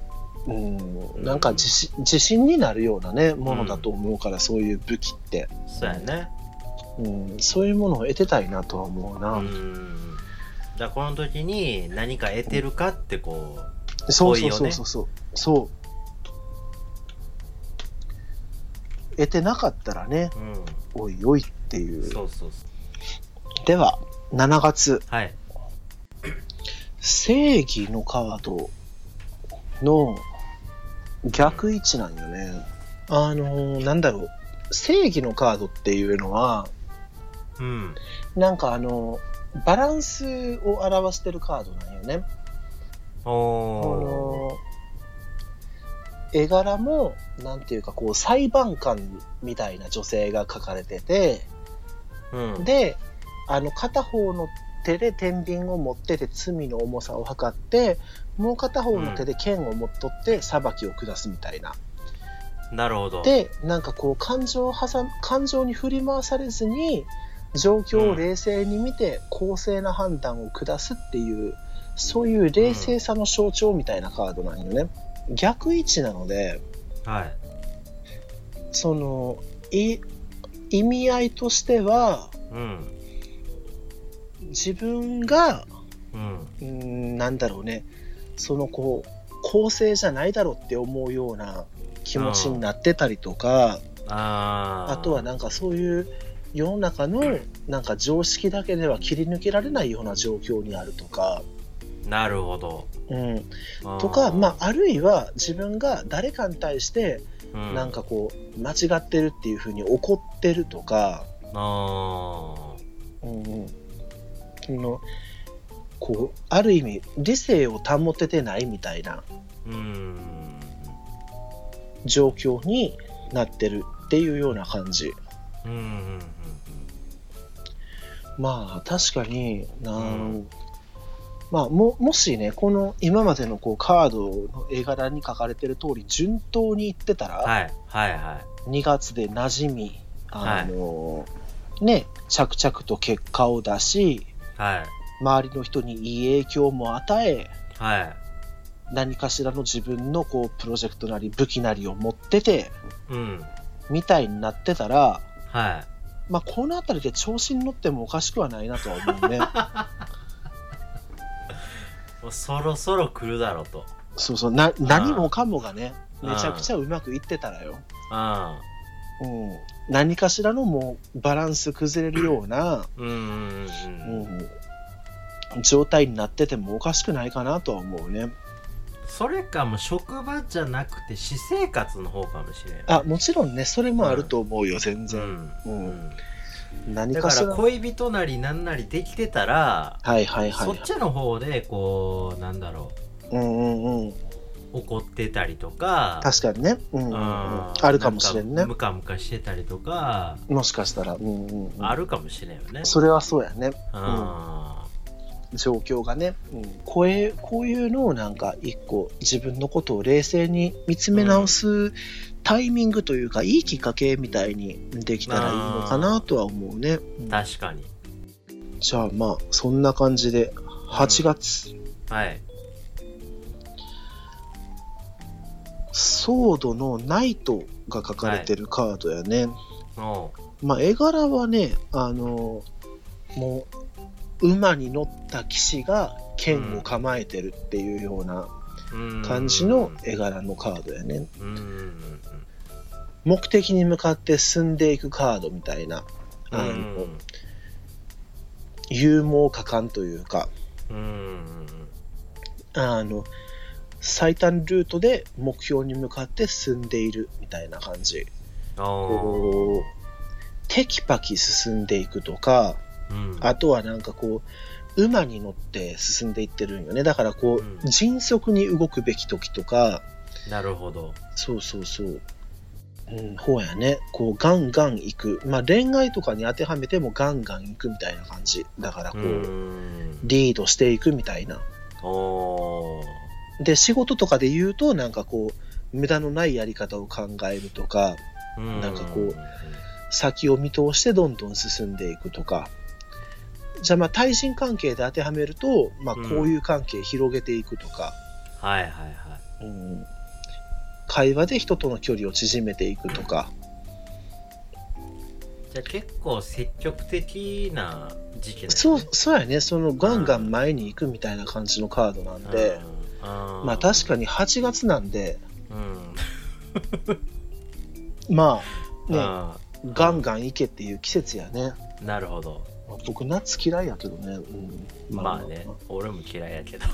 うん、なんか自信自信になるようなね、ものだと思うから、そういう武器って、うん、そうやねうん。そういうものを得てたいなとは思うな。うんだこの時に何か得てるかってこそうそう遠いよねそうそうそう。そう。得てなかったらね、う、うん、おいおいっていう。そうそうそうでは、7月、はい正義のカードの逆位置なんよね。あのーなんだろう。正義のカードっていうのは、うんなんかあの、バランスを表してるカードなんよね。あおの絵柄も、なんていうか、こう、裁判官みたいな女性が描かれてて、ーうんで、あの、片方の手で天秤を持ってて罪の重さを測って、もう片方の手で剣を持っとって裁きを下すみたいな。なるほど。で、なんかこう、感情を挟む、感情に振り回されずに、状況を冷静に見て、公正な判断を下すっていう、そういう冷静さの象徴みたいなカードなんよね。逆位置なので、はい。その、い意味合いとしては、うん自分が、うんなんだろうね、そのこう、公正じゃないだろうって思うような気持ちになってたりとか、あー。あとはなんかそういう世の中のなんか常識だけでは切り抜けられないような状況にあるとか、なるほど。うん、とか、まあ、あるいは自分が誰かに対してうん。なんかこう間違ってるっていうふうに怒ってるとか、あうんうん、そのこうある意味理性を保ててないみたいな状況になってるっていうような感じ。うんうんうんまあ確かにな、うん。まあももしねこの今までのこうカードの絵柄に書かれてる通り順当にいってたら、はいはいは2月で馴染みあの、ね着々と結果を出しいはい。周りの人にいい影響も与えはい。何かしらの自分のこうプロジェクトなり武器なりを持っててうん。みたいになってたらはい。まあこの辺りで調子に乗ってもおかしくはないなとは思うね。もうそろそろ来るだろうと。そうそう。な何もかもがねうん。めちゃくちゃうまくいってたらよ、あうん、何かしらのもうバランス崩れるような、うんうんうんううんん、状態になっててもおかしくないかなとは思うね。それかもう職場じゃなくて私生活の方かもしれんあもちろんねそれもあると思うよ全然、うん。うん。何だかかしら。ら恋人なりなんなりできてたら、はいはいはいそっちの方でこうなんだろう。んうんうん。う怒ってたりとか。確かにね、うんうんうん、ああるかもしれんね。ムカムカしてたりとか、もしかしたら、うんうんうん、あるかもしれんよね。それはそうやね。あ状況がね、うん、こういうこういうのをなんか一個自分のことを冷静に見つめ直すタイミングというか、いいきっかけみたいにできたらいいのかなとは思うね、確かに。じゃあまあそんな感じで8月、はいソードのナイトが書かれてるカードやね、おまあ絵柄はねあのもう馬に乗った騎士が剣を構えてるっていうようなう感じの絵柄のカードやね、目的に向かって進んでいくカードみたいな、うん。あの勇猛果敢というかあの最短ルートで目標に向かって進んでいるみたいな感じおこうテキパキ進んでいくとかうんあとはなんかこう馬に乗って進んでいってるんよねだからこう、うん迅速に動くべき時とかなるほどそうそうそう。うん、ほうやね。こう、ガンガン行く。まあ、恋愛とかに当てはめてもガンガン行くみたいな感じ。だから、こうう、んリードしていくみたいな。おーで、仕事とかで言うと、なんかこう、無駄のないやり方を考えるとか、うん。なんかこう先を見通してどんどん進んでいくとか。じゃあまあ対人関係で当てはめると、まあこういう関係広げていくとか、はいはいはい。うん、会話で人との距離を縮めていくとか、じゃあ結構積極的な時期ね。そう、そうやね、そのガンガン前に行くみたいな感じのカードなんで、うんまあ確かに8月なんで、うん。まあね、あガンガン行けっていう季節やね。ーなるほど。まあ僕夏嫌いやけどね。うん、まあ。ね。俺も嫌いやけど。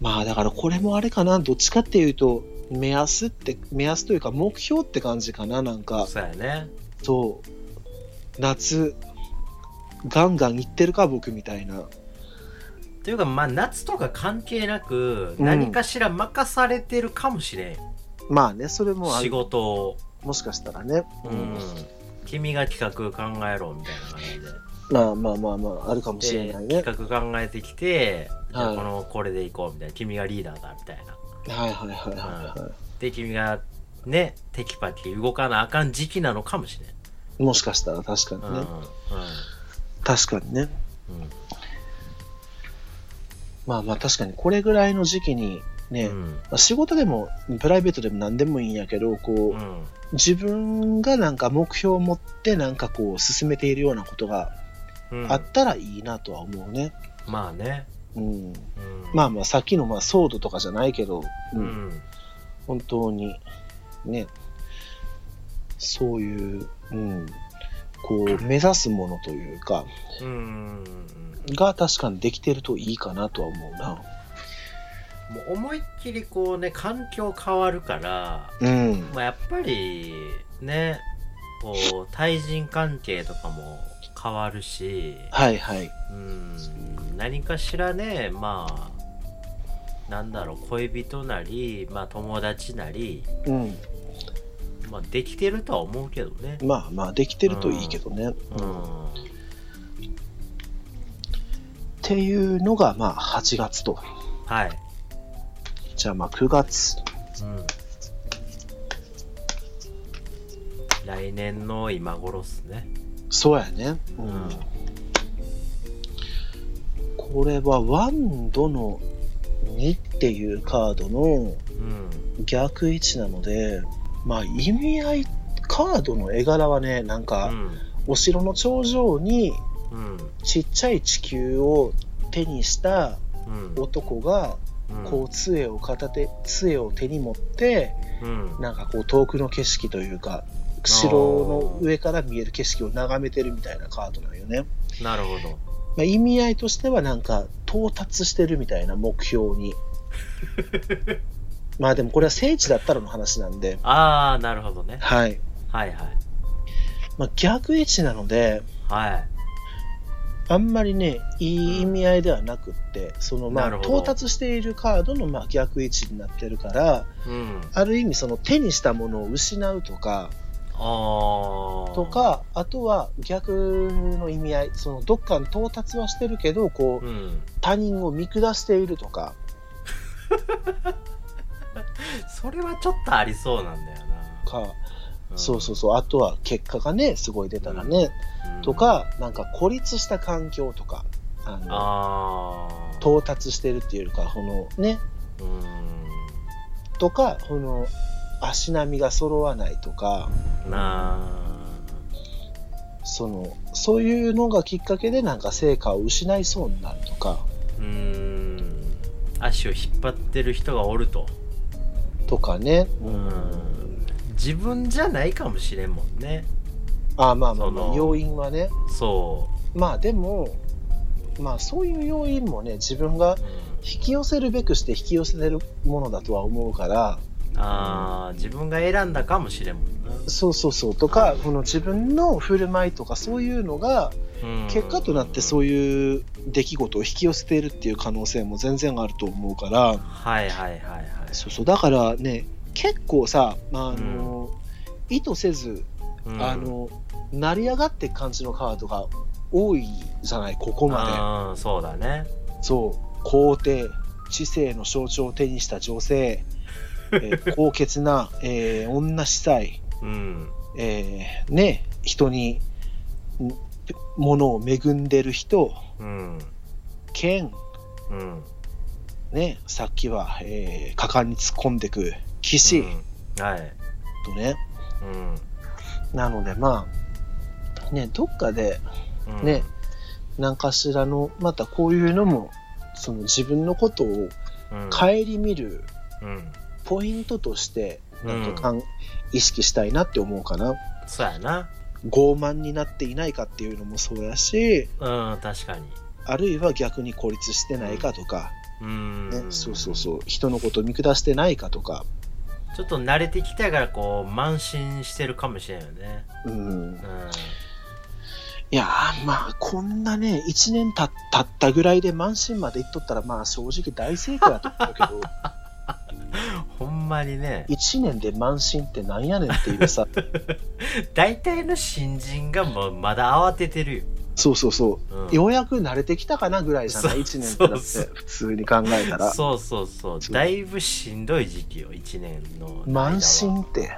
まあだからこれもあれかな、どっちかっていうと、目安って、目安というか目標って感じかな、なんか。そうやね。そう。夏、ガンガン行ってるか、僕みたいな。というかまあ夏とか関係なくうん。何かしら任されてるかもしれん、まあね、それもあ仕る事を、もしかしたらね。うん、君が企画考えろみたいな感じで。まあまあまあまあ、あるかもしれでないね。企画考えてきて、じゃはい。あこのこれでいこうみたいな。君がリーダーだみたいな。はいはいはいはいはで君がねテキパキ動かなあかん時期なのかもしれん、い。もしかしたら確かにね。うん。確かにね。うんうんまあまあ確かにこれぐらいの時期にね、うん。まあ仕事でもプライベートでも何でもいいんやけど、こう、うん。自分がなんか目標を持ってなんかこう進めているようなことがうん。あったらいいなとは思うね。まあね、うん。うん、まあまあさっきのまあソードとかじゃないけど、ううんん。本当にね、そういう、うん、こう 目指すものというか、うんが確かにできてるといいかなとは思うな。もう思いっきりこうね環境変わるから、うん。まあ、やっぱりねこう対人関係とかも変わるし、はいはい。うん、何かしらねまあなんだろう恋人なり、まあ、友達なり、うん。まあ、できてるとは思うけどね。まあまあできてるといいけどね。ううんんっていうのがまあ8月と。はい、じゃあまあ9月。うん、来年の今頃っすね。そうやね。うん。うんこれはワンドの2っていうカードのうん逆位置なので、まあ意味合い、カードの絵柄はね、なんうか、んお城の頂上にうんちっちゃい地球を手にしたうん男が、うんこう杖を片手、杖を手に持って、うんなんかこう遠くの景色というか、城の上から見える景色を眺めてるみたいなカードなんよね。なるほど。まあ、意味合いとしてはなんか到達してるみたいな目標に。まあでもこれは聖地だったらの話なんで、ああ、なるほどね。はい。はいはい。まあ、逆位置なので、はい。あんまりね、いい意味合いではなくって、そのまあ到達しているカードのまあ逆位置になってるから、うん。ある意味その手にしたものを失うとか、ああ。と、か、あとは逆の意味合い、そのどっかに到達はしてるけど、こう、うん。他人を見下しているとか、それはちょっとありそうなんだよな。か、んそうそうそう、あとは結果がね、すごい出たらね、うんとか、なんか孤立した環境とか、あの、ああ。到達してるっていうか、このね、うん。とか、この、足並みが揃わないとか、なその、そういうのがきっかけでなんか成果を失いそうになるとか、あ。うん。足を引っ張ってる人がおると。とかね、ううんん。自分じゃないかもしれんもんね。ああまあまあまあ、その要因はね、そまあでも、まあそういう要因もね、自分がう。うん。引き寄せるべくして引き寄せてるものだとは思うから、ああ、自分が選んだかもしれんもんな。そうそうそう、とか、この自分の振る舞いとかそういうのが、うん。結果となってそういう出来事を引き寄せているっていう可能性も全然あると思うから、はいはいはいはい。そうそう、だからね、結構さ、まああの、意図せず、うん。あの、成り上がって感じのカードが多いじゃない、ここまうんそうだね。で。そう、皇帝、知性の象徴を手にした女性、えー高潔な、えー女司祭、うん。えーね、人にん物を恵んでる人、うん。剣、うん。ね、さっきは、えー果敢に突っ込んでく騎士。うん。はい。とね、うん。なのでまあ、ね、どっかでうん。ね、何かしらの、またこういうのも、その自分のことをうん。顧みるうん。ポイントとして、うん。なんかかん意識したいなって思うかな。そうやな。傲慢になっていないかっていうのもそうやし、うん確かに。あるいは逆に孤立してないかとか、うん。ね、そうそうそう、人のことを見下してないかとか、ちょっと慣れてきたからこう慢心してるかもしれんよね。うん。うんいやー、まあ、こんなね、1年たたったぐらいで満身まで行っとったら、まあ、正直大成功だと思うけど、ほんまにね。1年で満身ってなんやねんっていうさ、大体の新人がもうまだ慌ててるよ、そうそうそう、うん。ようやく慣れてきたかなぐらいじゃない、1年ってだって、普通に考えたら。そうそうそう。だいぶしんどい時期よ1年の満身って、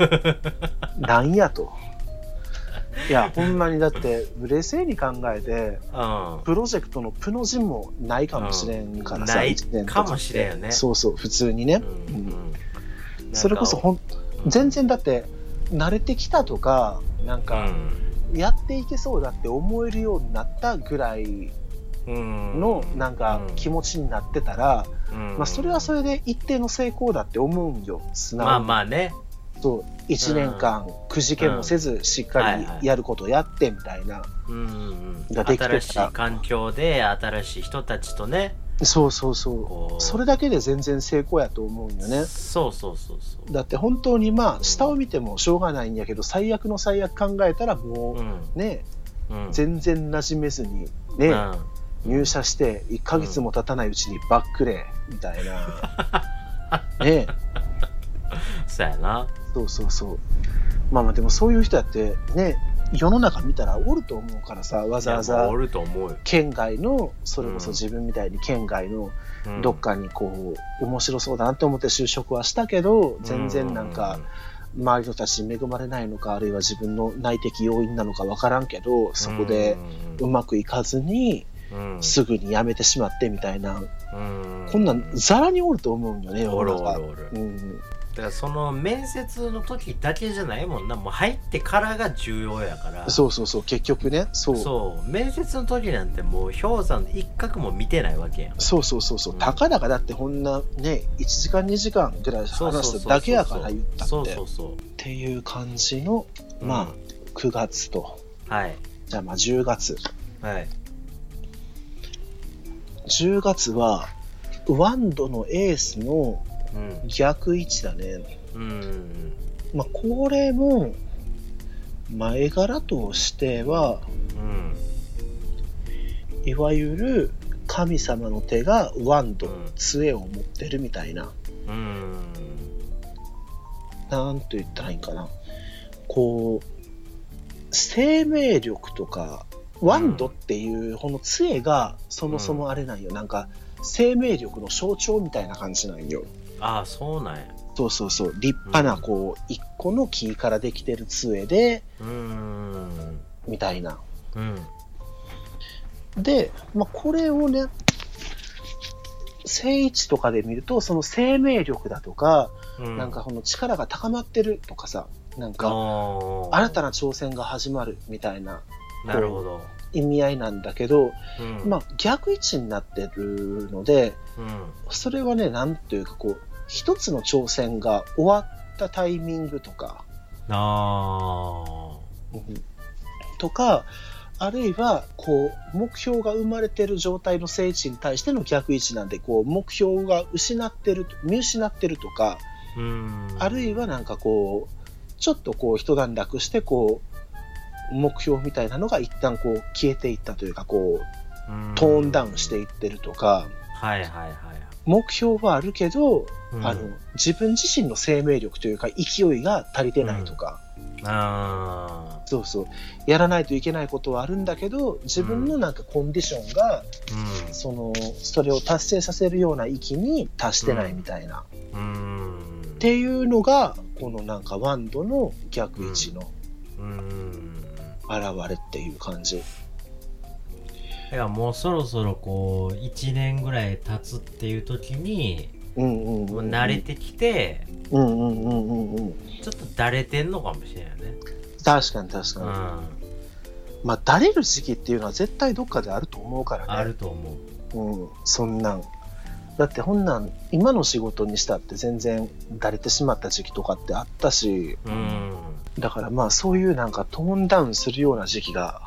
なんやと。いや、ほんまにだって、冷静に考えて、うん。プロジェクトのプの字もないかもしれんからさ、うん。ない一年とか。もしれんよね。そうそう、普通にね。それこそほん、うん。全然だって、慣れてきたとか、なんか、やっていけそうだって思えるようになったぐらいうん。の、なんか、気持ちになってたら、うん。まあ、それはそれで一定の成功だって思うんよ、素直に。まあまあねそう、1年間、くじけもせず、しっかりやることやって、みたいな。うんうんうん。ができて新しい環境で新しい人たちとね。そうそうそう。それだけで全然成功やと思うんよね。そうそうそうそう。だって本当にまあ、下を見てもしょうがないんやけど、最悪の最悪考えたらもうね、うん。全然馴染めずに、ね、うん。入社して1ヶ月も経たないうちにバックレーみたいな。ね、そうやな。そうそうそう。まあまあでもそういう人やってね、世の中見たらおると思うからさ、わざわざおると思うよ。県外の、それこそうん。自分みたいに県外のうん。どっかにこう、面白そうだなって思って就職はしたけど、全然なんか、周りの人たちに恵まれないのか、あるいは自分の内的要因なのかわからんけど、そこでうまくいかずに、うん。すぐに辞めてしまってみたいな、うん。こんなんざらにおると思うんよね、世おる。おるおる。うん、だからその面接の時だけじゃないもんな。もう入ってからが重要やから。そうそうそう、結局ね、そう。そう。面接の時なんてもう氷山の一角も見てないわけやん。そうそうそうそう、うん。たかだかだってこんなね、1時間2時間ぐらいそうそうそう話しただけやから言ったそうって。っそうそう。ていう感じの、まあ、9月と、はい。じゃあまあ10月。はい。10月は、ワンドのエースのうん逆位置だね。うんまあ、これも、前柄としては、うんいわゆる神様の手がワンド、うん杖を持ってるみたいな、うんなんと言ったらいいんかな。こう、生命力とか、ワンドっていう、この杖がそもそもあれなんよ。なんか、生命力の象徴みたいな感じなんよ。ああそうなんや。そうそうそう。立派な、こう、一個の木からできてる杖で、うん。みたいな。うん。で、まあ、これをね、正位置とかで見ると、その生命力だとか、うん。なんかこの力が高まってるとかさ、なんか、あ新たな挑戦が始まるみたいななるほど。意味合いなんだけど、うん。まあ、逆位置になってるので、うん。それはね、なんというかこう、一つの挑戦が終わったタイミングとか、あうん。とか、あるいは、こう、目標が生まれてる状態の聖地に対しての逆位置なんで、こう、目標が失ってる、見失ってるとか、あるいはなんかこう、ちょっとこう、一段落して、こう、目標みたいなのが一旦こう、消えていったというか、こう、うん。トーンダウンしていってるとか、はいはいはい目標はあるけど、うん。あの、自分自身の生命力というか、勢いが足りてないとか、あそうそう。やらないといけないことはあるんだけど、自分のなんかコンディションが、ーその、それを達成させるような域に達してないみたいな。うん。うんっていうのが、このなんかワンドの逆位置のうん。現れっていう感じ。だからもうそろそろこう1年ぐらい経つっていう時にうんうんうん、もう慣れてきてうんうんうんうんうん。ちょっとだれてんのかもしれないよね確かに確うかに。んまあ、だれる時期っていうのは絶対どっかであると思うからね。あると思ううん、そんなん。だってほんなん、今の仕事にしたって全然だれてしまった時期とかってあったし、うんだからまあそういうなんかトーンダウンするような時期が、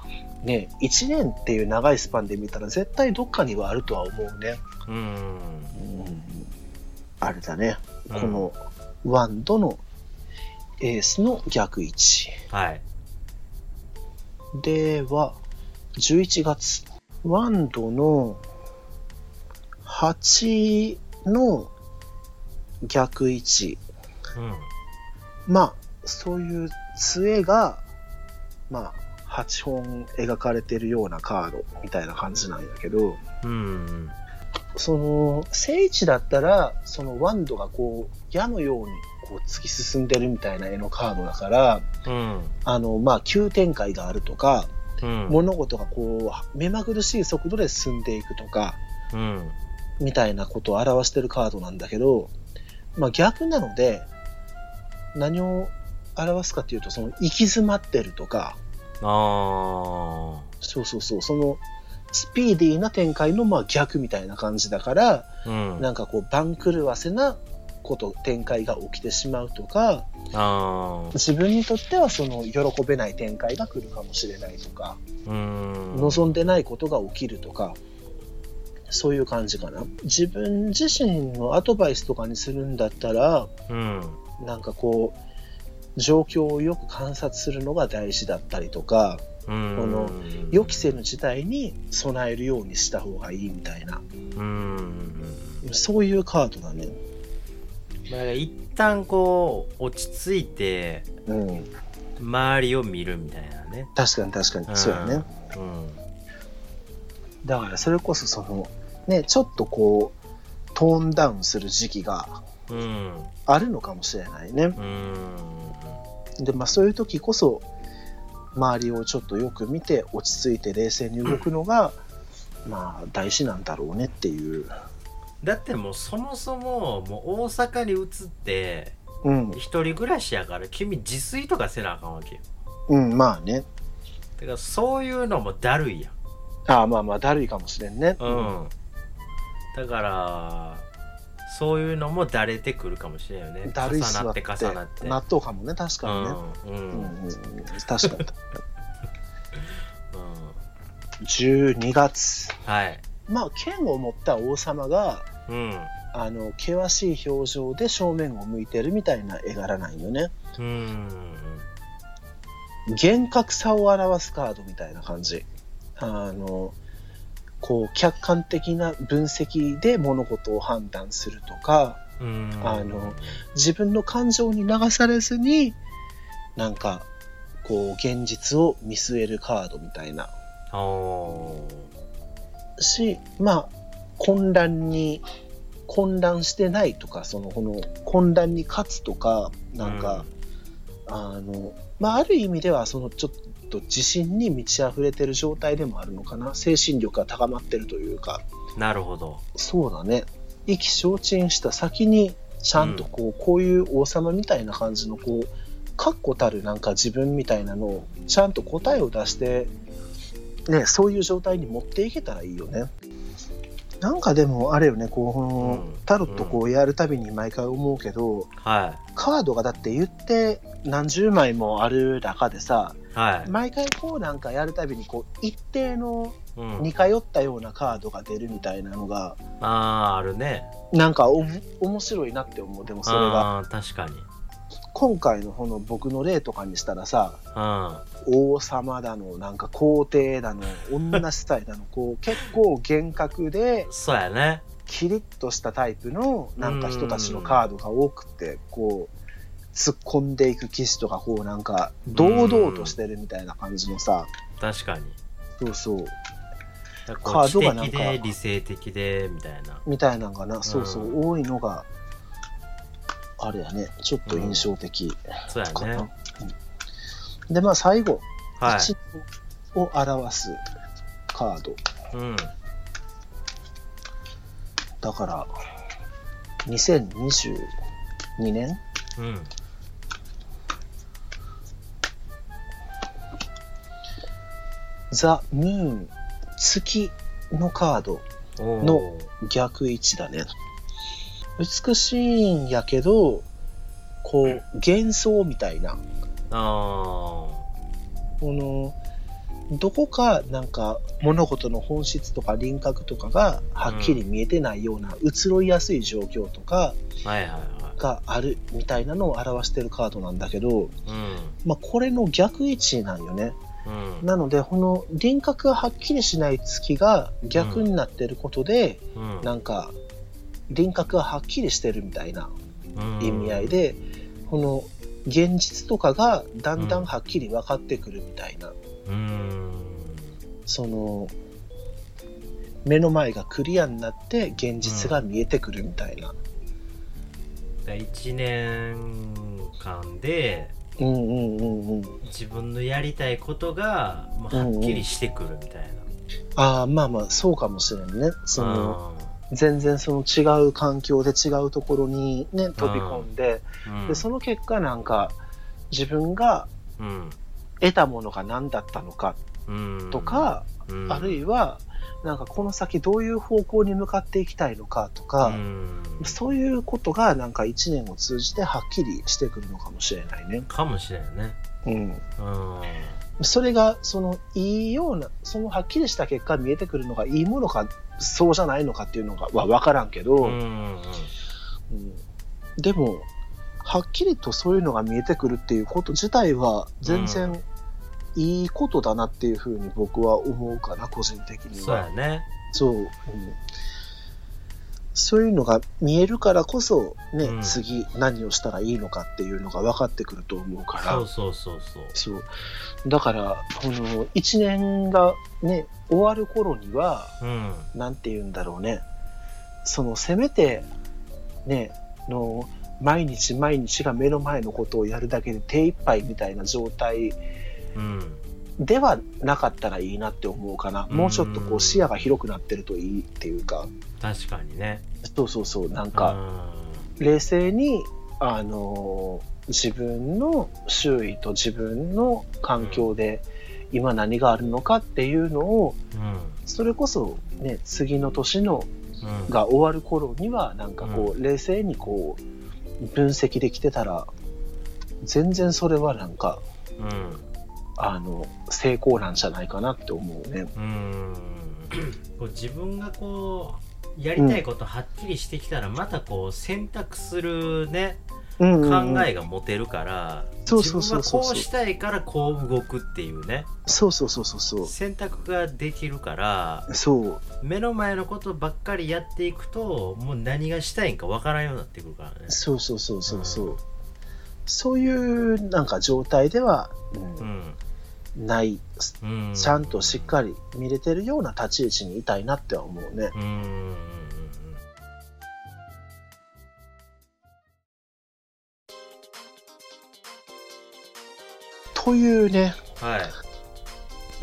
ね、1年っていう長いスパンで見たら絶対どっかにはあるとは思うね。うんうん、あれだね。うんこのワンドのエースの逆位置。はいでは、11月。ワンドの8の逆位置。うんまあ、そういう杖が、まあ、8本描かれてるようなカードみたいな感じなんやけど、うん。その、聖地だったら、そのワンドがこう、矢のようにこう突き進んでるみたいな絵のカードだから、うん。あの、まあ、急展開があるとか、うん。物事がこう、目まぐるしい速度で進んでいくとか、うん。みたいなことを表してるカードなんだけど、まあ逆なので、何を表すかっていうと、その行き詰まってるとか、あそうそうそう、そのスピーディーな展開のまあ逆みたいな感じだから、あうん。なんかこう番狂わせなこと、展開が起きてしまうとか、あ自分にとってはその喜べない展開が来るかもしれないとか、望んでないことが起きるとか、そういう感じかな。自分自身のアドバイスとかにするんだったら、うん。なんかこう、状況をよく観察するのが大事だったりとか、うんこの予期せぬ事態に備えるようにした方がいいみたいな、うんそういうカードだね。まあ一旦こう落ち着いてうん。周りを見るみたいなね確かに確かに。そうやね。うんだからそれこそその、ね、ちょっとこう、トーンダウンする時期がうんあるのかもしれないね。うんで、まあそういう時こそ、周りをちょっとよく見て、落ち着いて冷静に動くのが、まあ大事なんだろうねっていう。だってもうそもそももう大阪に移ってうん。一人暮らしやから君自炊とかせなあかんわけようん、まあね。だからそういうのもだるいやんああ、まあまあ、だるいかもしれんね。うんだからそういうのもだれてくるかもしれんよねだるい重なって重なって納豆かもね、確かにね。うんうんうん、うんうん、確かに。12月。はいまあ、剣を持った王様が、うんあの、険しい表情で正面を向いてるみたいな絵柄なんよね。うん厳格さを表すカードみたいな感じ。あの、こう、客観的な分析で物事を判断するとか、うん。あの自分の感情に流されずに、なんか、こう、現実を見据えるカードみたいな。し、まあ、混乱に、混乱してないとか、その、この、混乱に勝つとか、なんか、あの、まあ、ある意味では、その、ちょっと自信に満ち溢れてる状態でもあるのかな。精神力が高まってるというか、なるほどそうだね。意気消沈した先に、ちゃんとこう、こういう王様みたいな感じの、こう、確固たるなんか自分みたいなのを、ちゃんと答えを出して、ね、そういう状態に持っていけたらいいよね。なんかでも、あれよね、こうこのうん、タロットこうやるたびに毎回思うけど、はカードがだって言って何十枚もある中でさ、いはい。毎回こうなんかやるたびにこう一定のうん。似通ったようなカードが出るみたいなのが、あああるね。なんかおも面白いなって思う。でもそれが。確かに。今回のこの僕の例とかにしたらさ、うん王様だの、なんか皇帝だの、女主体だの、こう結構厳格で、そうやね。キリッとしたタイプのなんか人たちのカードが多くて、こう、突っ込んでいく騎士とか、こうなんか、堂々としてるみたいな感じのさ、確かに。そうそう、カカードがなんか理性的でみたいな。みたいなのがな、そうそうう、多いのが、あれやね、ちょっと印象的。そうや。ね。うんで、まあ最後、はい一を表すカード。うんだから、2022年？うんザ・ムーン、月のカード、の逆位置だね。美しいんやけど、こう、幻想みたいな。あこの、どこかなんか物事の本質とか輪郭とかがはっきり見えてないような移ろいやすい状況とかがあるみたいなのを表してるカードなんだけど、いうん。まあこれの逆位置なんよね。うん。なので、この輪郭がはっきりしない月が逆になってることで、うん。なんか輪郭がはっきりしてるみたいなうん。意味合いで、この現実とかがだんだんはっきり分かってくるみたいな、うんその目の前がクリアになって現実が見えてくるみたいな。1年間でうんうんうんうん。自分のやりたいことがもうはっきりしてくるみたいああ、まあまあ、そうかもしれんね。そな。の、全然その違う環境で違うところにね、飛び込んで、うん。で、その結果なんか、自分がうん得たものが何だったのかうん。とか、うん。あるいは、なんかこの先どういう方向に向かっていきたいのかとか、うん。そういうことがなんか一年を通じてはっきりしてくるのかもしれないね。かもしれんね。うん。うんそれが、その、いいような、そのはっきりした結果見えてくるのがいいものか、そうじゃないのかっていうのがは分からんけど、うんうんでも、はっきりとそういうのが見えてくるっていうこと自体は、全う然いいことだなっていうふうに僕は思うかな、個人的にそうやは。ねそう。うんそういうのが見えるからこそ、ね、うん次何をしたらいいのかっていうのが分かってくると思うから。そうそうそうそうそう。だから、この1年がね、終わる頃には、うんなんて言うんだろうね。その、せめて、ね、の、毎日毎日が目の前のことをやるだけで手一杯みたいな状態うんではなかったらいいなって思うかな。もうちょっとこう視野が広くなってるといいっていうか、確かにね。そうそうそう、なんうか、ん。冷静に、あの自分の周囲と自分の環境で今何があるのかっていうのを、うん。それこそね、次の年のうん。が終わる頃には、なんかこう、冷静にこう、分析できてたら、全然それはなんか、うんあの、成功なんじゃないかなって思うね。うんこう自分がこうやりたいことはっきりしてきたらまたこう選択するねうんうんうん考えが持てるからそう自分そうそうそうはこうしたいからこう動くっていうねそうそうそうそうそう。選択ができるからそう。目の前のことばっかりやっていくともう何がしたいんかわからんようになってくるからねそうそうそうそうそう。うんそういうなんか状態では、ううんんない、うんちゃんとしっかり見れてるような立ち位置にいたいなっては思うね。うというね、はい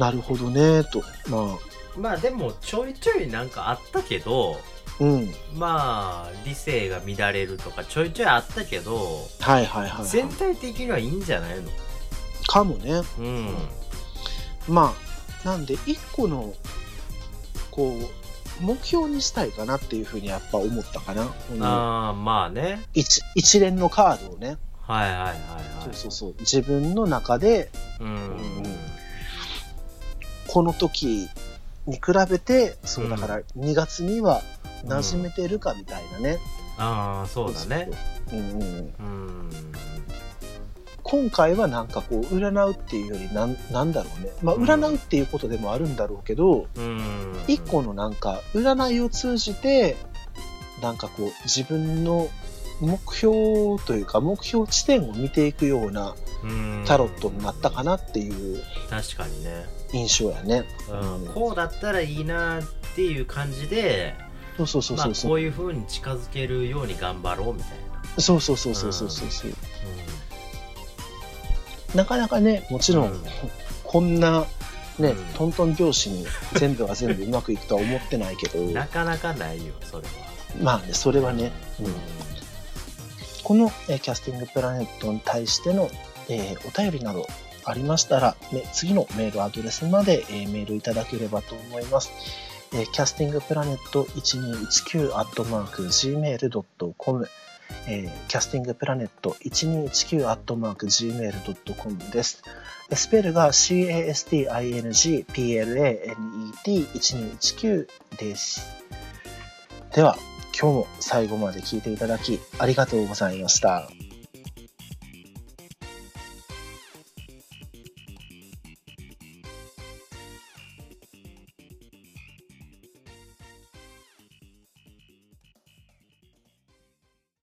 なるほどね、と。ままあでもちょいちょいなんかあったけどあ、うん。まあ理性が乱れるとかちょいちょいあったけどはいはいはい、はい。全体的にはいいんじゃないの？かもね。うんまあ、なんで、一個の、こう、目標にしたいかなっていうふうにやっぱ思ったかな。このああまあね一一連のカードをね。はいはいはいはいそうそうそう。自分の中で、うんこの時に比べて、そううんだから2月には馴染めてるかみたいなね。ああそうだね。うんうんうん。うん今回はなんかこう、占うっていうよりなん、なんだろうね。まあ、うん占うっていうことでもあるんだろうけど、うん一個のなんか、占いを通じて、なんかこう、自分の目標というか目標地点を見ていくようなうんタロットになったかなっていう確かにね、印象やね。うん、こうだったらいいなっていう感じでそうそうそうまあそうそう。こういう風に近づけるように頑張ろうみたいな、そうそうそうそうそうそうそう。なかなかね、もちろん、うんこんな、ね、うん。トントン拍子に全部が全部うまくいくとは思ってないけど、うんなかなかないよそれは、まあね、それはね、うん。うん。この、えーキャスティングプラネットに対しての、えーお便りなどありましたら、ね次のメールアドレスまで、えーメールいただければと思います。えー、キャスティングプラネット1219 at mark gmail.com えー、キャスティングプラネット 1219-gmail.com です。スペルが castingplanet1219 です。では、今日も最後まで聞いていただきありがとうございました。